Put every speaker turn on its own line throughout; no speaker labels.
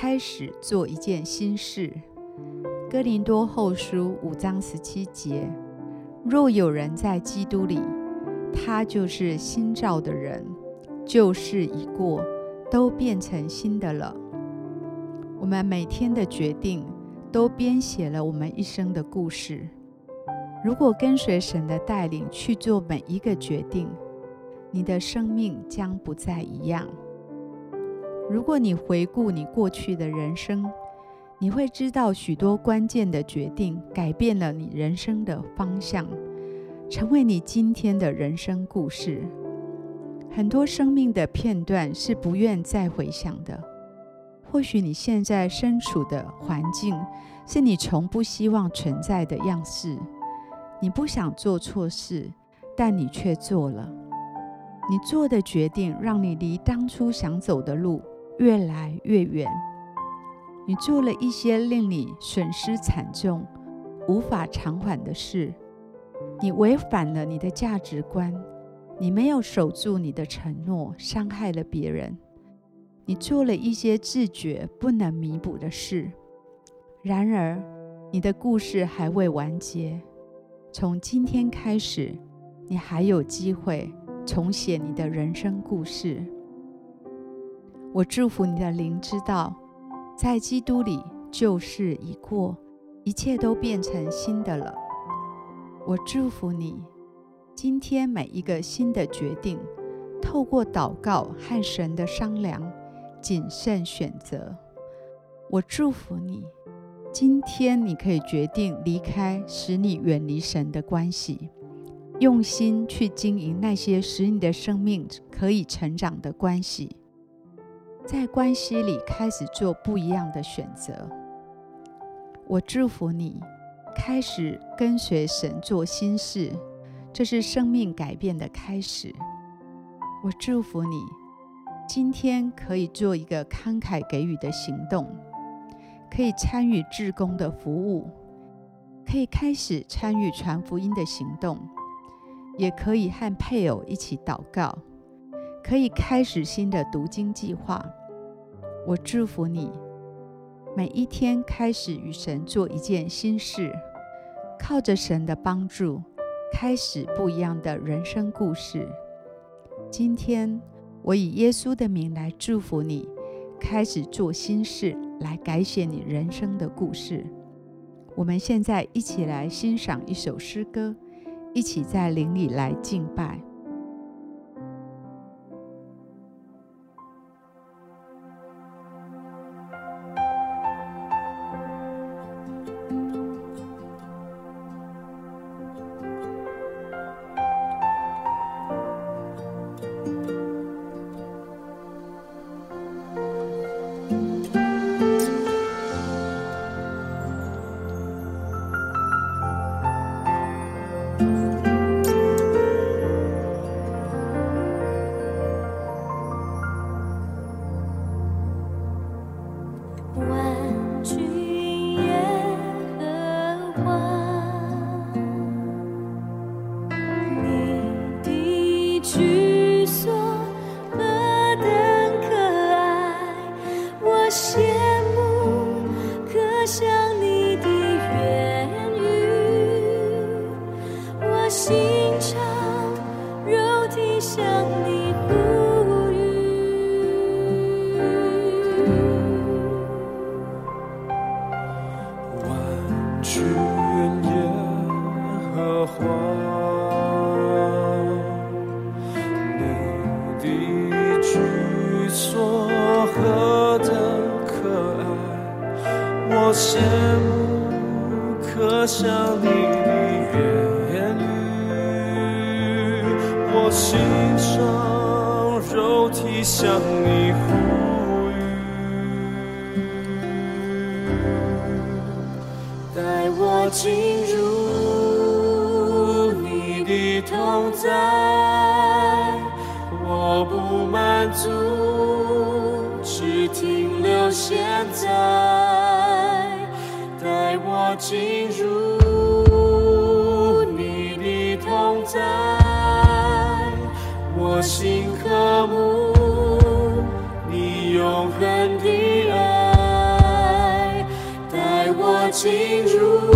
开始做一件新事”。哥林多后书五章十七节：“若有人在基督里，他就是新造的人，旧事已过，都变成新的了。”我们每天的决定都编写了我们一生的故事。如果跟随神的带领去做每一个决定，你的生命将不再一样。如果你回顾你过去的人生，你会知道许多关键的决定改变了你人生的方向，成为你今天的人生故事。很多生命的片段是不愿再回想的。或许你现在身处的环境是你从不希望存在的样式。你不想做错事，但你却做了。你做的决定让你离当初想走的路越来越远，你做了一些令你损失惨重、无法偿还的事，你违反了你的价值观，你没有守住你的承诺，伤害了别人，你做了一些自觉不能弥补的事。然而，你的故事还未完结，从今天开始，你还有机会重写你的人生故事。我祝福你的灵知道，在基督里旧事已过，一切都变成新的了。我祝福你，今天每一个新的决定，透过祷告和神的商量，谨慎选择。我祝福你，今天你可以决定离开使你远离神的关系，用心去经营那些使你的生命可以成长的关系。在关系里开始做不一样的选择。我祝福你，开始跟随神做新事，这是生命改变的开始。我祝福你，今天可以做一个慷慨给予的行动，可以参与志工的服务，可以开始参与传福音的行动，也可以和配偶一起祷告。可以开始新的读经计划。我祝福你，每一天开始与神做一件新事，靠着神的帮助，开始不一样的人生故事。今天，我以耶稣的名来祝福你，开始做新事，来改写你人生的故事。我们现在一起来欣赏一首诗歌，一起在灵里来敬拜。
据说何等可爱，我羡慕，可想你的言语，我心上肉体向你呼吁，带我进入你的同在。满足，只停留现在，带我进入你的同在，我心渴慕你永恒的爱，带我进入。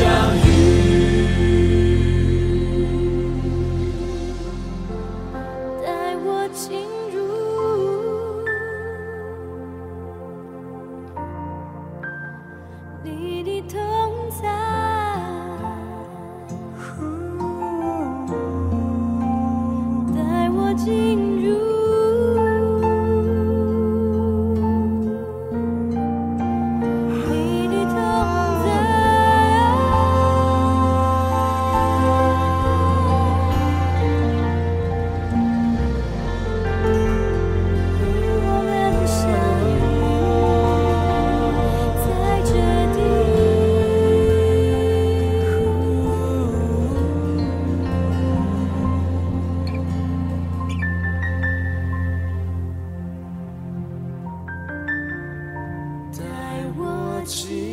shall you. ti.